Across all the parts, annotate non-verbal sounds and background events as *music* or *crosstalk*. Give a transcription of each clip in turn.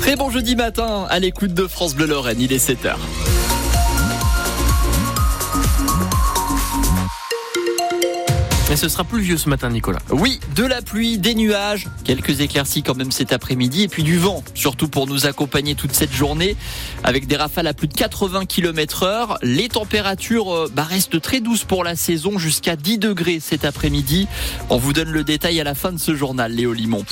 Très bon jeudi matin à l'écoute de France Bleu Lorraine, il est 7h. Mais ce sera pluvieux ce matin, Nicolas. Oui, de la pluie, des nuages, quelques éclaircies quand même cet après-midi, et puis du vent, surtout pour nous accompagner toute cette journée, avec des rafales à plus de 80 km heure. Les températures euh, bah, restent très douces pour la saison, jusqu'à 10 degrés cet après-midi. On vous donne le détail à la fin de ce journal, Léo Limon.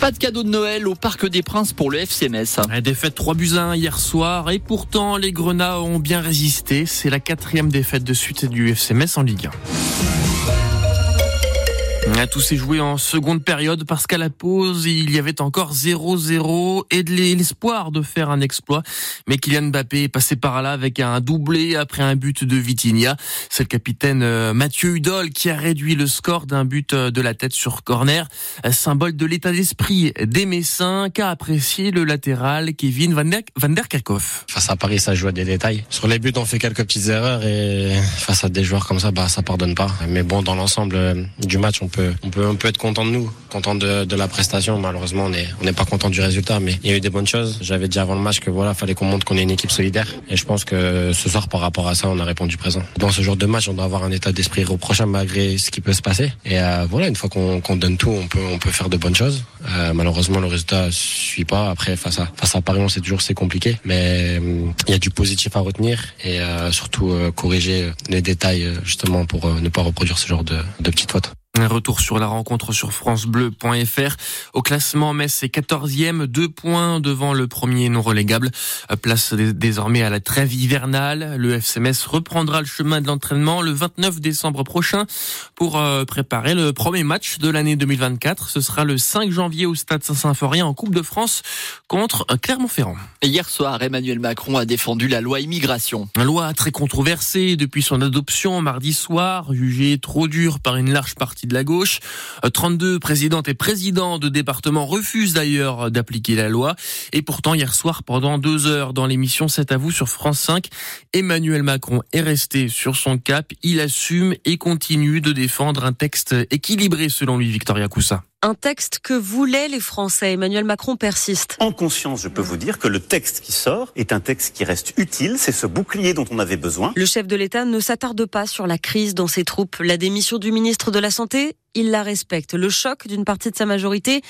Pas de cadeau de Noël au Parc des Princes pour le FCMS. Défaite 3 buts 1 hier soir, et pourtant les Grenats ont bien résisté. C'est la quatrième défaite de suite du FCMS en Ligue 1. Tout s'est joué en seconde période parce qu'à la pause, il y avait encore 0-0 et de l'espoir de faire un exploit. Mais Kylian Mbappé est passé par là avec un doublé après un but de Vitinha. C'est le capitaine euh, Mathieu Hudol qui a réduit le score d'un but euh, de la tête sur corner. Symbole de l'état d'esprit des Messins qu'a apprécié le latéral Kevin Van der, Van der Kerkhoff. Face à Paris, ça joue à des détails. Sur les buts, on fait quelques petites erreurs et face à des joueurs comme ça, bah, ça pardonne pas. Mais bon, dans l'ensemble euh, du match, on peut on peut, on peut être content de nous, content de, de la prestation. Malheureusement, on n'est on n'est pas content du résultat, mais il y a eu des bonnes choses. J'avais dit avant le match que voilà, fallait qu'on montre qu'on est une équipe solidaire. Et je pense que ce soir, par rapport à ça, on a répondu présent. Dans ce genre de match, on doit avoir un état d'esprit reprochable malgré ce qui peut se passer. Et euh, voilà, une fois qu'on donne tout, on peut, on peut faire de bonnes choses. Euh, malheureusement, le résultat suit pas. Après, face à face à Paris, on sait toujours c'est compliqué, mais euh, il y a du positif à retenir et surtout corriger les détails justement pour ne pas reproduire ce genre de, de petites fautes. Un retour sur la rencontre sur francebleu.fr. Au classement, Metz est 14e, deux points devant le premier non relégable. Place désormais à la trêve hivernale. Le FC Metz reprendra le chemin de l'entraînement le 29 décembre prochain pour euh, préparer le premier match de l'année 2024. Ce sera le 5 janvier au stade Saint-Symphorien en Coupe de France contre Clermont-Ferrand. Hier soir, Emmanuel Macron a défendu la loi immigration. Une loi très controversée depuis son adoption mardi soir, jugée trop dure par une large partie de la gauche. 32 euh, présidentes et présidents de départements refusent d'ailleurs d'appliquer la loi. Et pourtant, hier soir, pendant deux heures dans l'émission C'est à vous sur France 5, Emmanuel Macron est resté sur son cap. Il assume et continue de défendre un texte équilibré selon lui, Victoria Coussa. Un texte que voulaient les Français. Emmanuel Macron persiste. En conscience, je peux vous dire que le texte qui sort est un texte qui reste utile. C'est ce bouclier dont on avait besoin. Le chef de l'État ne s'attarde pas sur la crise dans ses troupes. La démission du ministre de la Santé, il la respecte. Le choc d'une partie de sa majorité,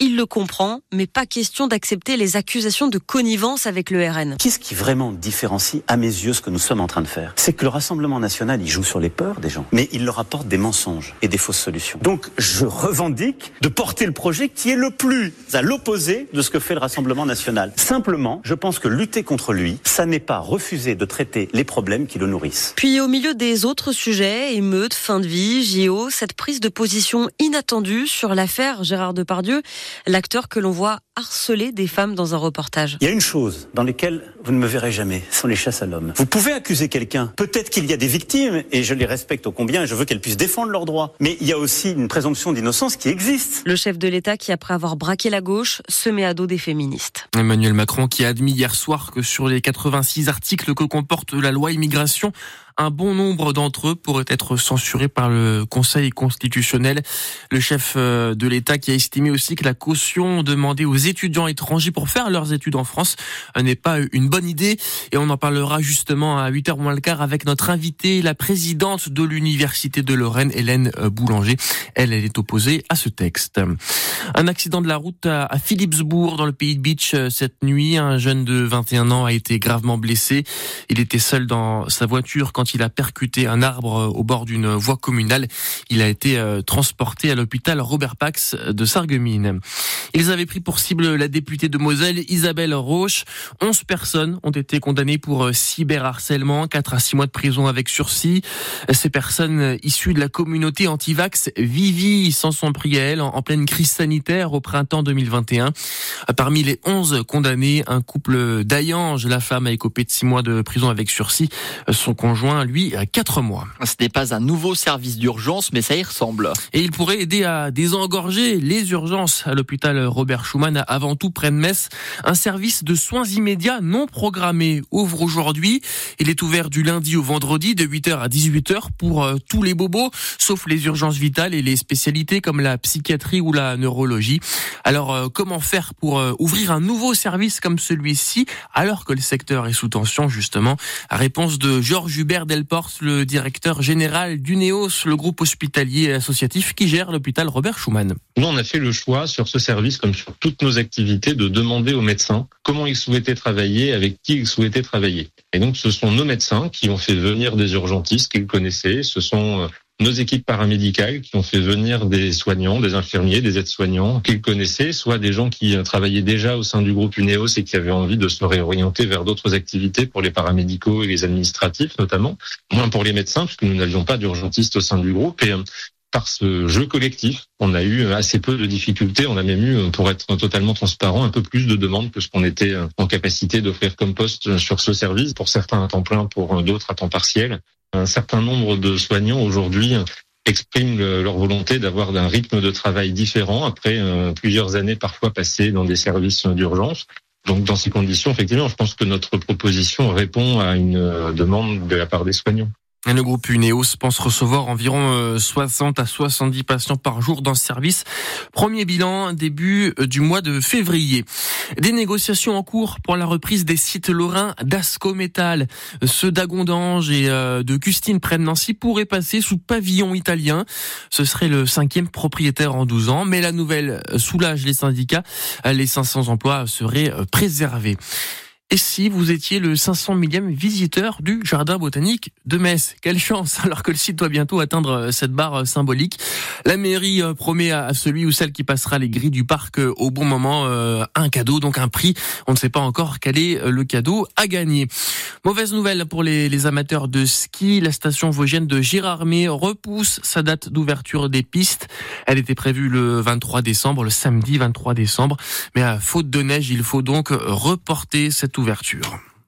il le comprend, mais pas question d'accepter les accusations de connivence avec le RN. Qu'est-ce qui vraiment différencie à mes yeux ce que nous sommes en train de faire? C'est que le Rassemblement national, il joue sur les peurs des gens, mais il leur apporte des mensonges et des fausses solutions. Donc je revendique de porter le projet qui est le plus à l'opposé de ce que fait le Rassemblement national. Simplement, je pense que lutter contre lui, ça n'est pas refuser de traiter les problèmes qui le nourrissent. Puis au milieu des autres sujets, émeutes, fin de vie, JO, cette prise de position inattendue sur l'affaire Gérard Depardieu, l'acteur que l'on voit harceler des femmes dans un reportage. Il y a une chose dans laquelle vous ne me verrez jamais, ce sont les chasses à l'homme. Vous pouvez accuser quelqu'un, peut-être qu'il y a des victimes, et je les respecte au combien, et je veux qu'elles puissent défendre leurs droits. Mais il y a aussi une présomption d'innocence qui existe. Le chef de l'État qui, après avoir braqué la gauche, se met à dos des féministes. Emmanuel Macron qui a admis hier soir que sur les 86 articles que comporte la loi immigration, un bon nombre d'entre eux pourraient être censurés par le Conseil constitutionnel. Le chef euh, de l'État qui a estimé aussi que la caution demandée aux étudiants étrangers pour faire leurs études en France euh, n'est pas une bonne idée. Et on en parlera justement à 8h moins le quart avec notre invitée, la présidente de l'Université de Lorraine, Hélène euh, Boulanger. Elle, elle est opposée à ce texte. Un accident de la route à Philipsbourg dans le pays de Beach cette nuit. Un jeune de 21 ans a été gravement blessé. Il était seul dans sa voiture quand il a percuté un arbre au bord d'une voie communale. Il a été euh, transporté à l'hôpital Robert Pax de Sarreguemines. Ils avaient pris pour cible la députée de Moselle, Isabelle Roche. 11 personnes ont été condamnées pour euh, cyberharcèlement, 4 à 6 mois de prison avec sursis. Ces personnes issues de la communauté anti-vax Vivi s'en sont pris à elle en pleine crise sanitaire au printemps 2021. Parmi les 11 condamnés, un couple d'Ayange, la femme a écopé de 6 mois de prison avec sursis. Son conjoint Agen, lui, à 4 mois. Ce n'est pas un nouveau service d'urgence, mais ça y ressemble. Et il pourrait aider à désengorger les urgences à l'hôpital Robert Schumann, avant tout près de Metz. Un service de soins immédiats non programmés ouvre aujourd'hui. Il est ouvert du lundi au vendredi de 8h à 18h pour euh, tous les bobos, sauf les urgences vitales et les spécialités comme la psychiatrie ou la neurologie. Alors, euh, comment faire pour euh, ouvrir un nouveau service comme celui-ci alors que le secteur est sous tension, justement? Réponse de Georges Hubert Delporte, le directeur général du NEOS, le groupe hospitalier associatif qui gère l'hôpital Robert Schumann. Nous, on a fait le choix sur ce service, comme sur toutes nos activités, de demander aux médecins comment ils souhaitaient travailler, avec qui ils souhaitaient travailler. Et donc, ce sont nos médecins qui ont fait venir des urgentistes qu'ils connaissaient. Ce sont euh, nos équipes paramédicales qui ont fait venir des soignants, des infirmiers, des aides-soignants qu'ils connaissaient, soit des gens qui euh, travaillaient déjà au sein du groupe UNEOS et qui avaient envie de se réorienter vers d'autres activités pour les paramédicaux et les administratifs notamment, moins pour les médecins puisque nous n'avions pas d'urgentistes au sein du groupe. Et euh, par ce jeu collectif, on a eu assez peu de difficultés. On a même eu, euh, pour être totalement transparent, un peu plus de demandes que ce qu'on était en capacité d'offrir comme poste sur ce service, pour certains à temps plein, pour d'autres à temps partiel. Un certain nombre de soignants aujourd'hui expriment leur volonté d'avoir un rythme de travail différent après euh, plusieurs années parfois passées dans des services d'urgence. Donc dans ces conditions, effectivement, je pense que notre proposition répond à une euh, demande de la part des soignants. Le groupe UNEOS pense recevoir environ 60 euh, à 70 patients par jour dans ce service. Premier bilan début euh, du mois de février. Des négociations en cours pour la reprise des sites lorrains d'Asco Metal. Ceux d'Agondange et euh, de Custine près de Nancy pourraient passer sous pavillon italien. Ce serait le cinquième propriétaire en 12 ans, mais la nouvelle soulage les syndicats. Les 500 emplois seraient préservés. Et si vous étiez le 500 millième visiteur du jardin botanique de Metz? Quelle chance *laughs* alors que le site doit bientôt atteindre euh, cette barre euh, symbolique. La mairie euh, promet à celui ou celle qui passera les grilles du parc au bon moment un cadeau, donc un prix. On ne sait pas encore quel est le cadeau à gagner. Mauvaise nouvelle pour les, amateurs de ski. La station vosgienne de Girardmer repousse sa date d'ouverture des pistes. Elle était prévue le 23 décembre, le samedi 23 décembre. Mais à faute de neige, il faut donc reporter cette ouverture.